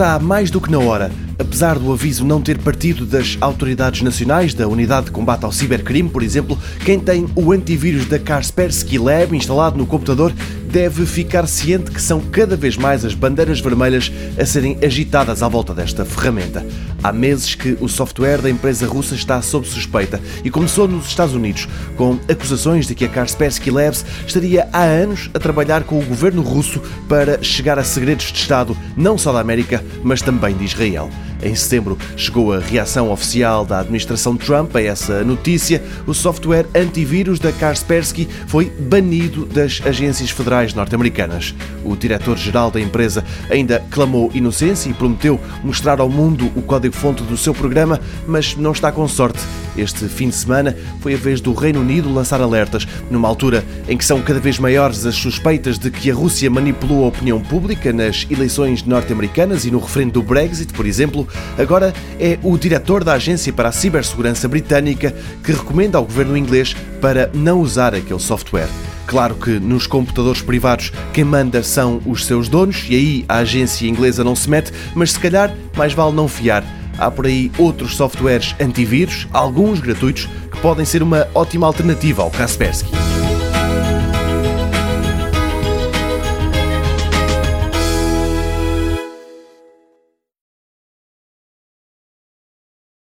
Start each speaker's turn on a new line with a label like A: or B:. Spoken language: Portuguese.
A: está mais do que na hora. Apesar do aviso não ter partido das autoridades nacionais da Unidade de Combate ao Cibercrime, por exemplo, quem tem o antivírus da Kaspersky Lab instalado no computador deve ficar ciente que são cada vez mais as bandeiras vermelhas a serem agitadas à volta desta ferramenta. Há meses que o software da empresa russa está sob suspeita e começou nos Estados Unidos, com acusações de que a Kaspersky Labs estaria há anos a trabalhar com o governo russo para chegar a segredos de Estado, não só da América, mas também de Israel. Em setembro chegou a reação oficial da administração Trump a essa notícia. O software antivírus da Kaspersky foi banido das agências federais norte-americanas. O diretor-geral da empresa ainda clamou inocência e prometeu mostrar ao mundo o código-fonte do seu programa, mas não está com sorte. Este fim de semana foi a vez do Reino Unido lançar alertas, numa altura em que são cada vez maiores as suspeitas de que a Rússia manipulou a opinião pública nas eleições norte-americanas e no referendo do Brexit, por exemplo. Agora é o diretor da Agência para a Cibersegurança Britânica que recomenda ao governo inglês para não usar aquele software. Claro que nos computadores privados quem manda são os seus donos e aí a agência inglesa não se mete, mas se calhar mais vale não fiar. Há por aí outros softwares antivírus, alguns gratuitos, que podem ser uma ótima alternativa ao Kaspersky.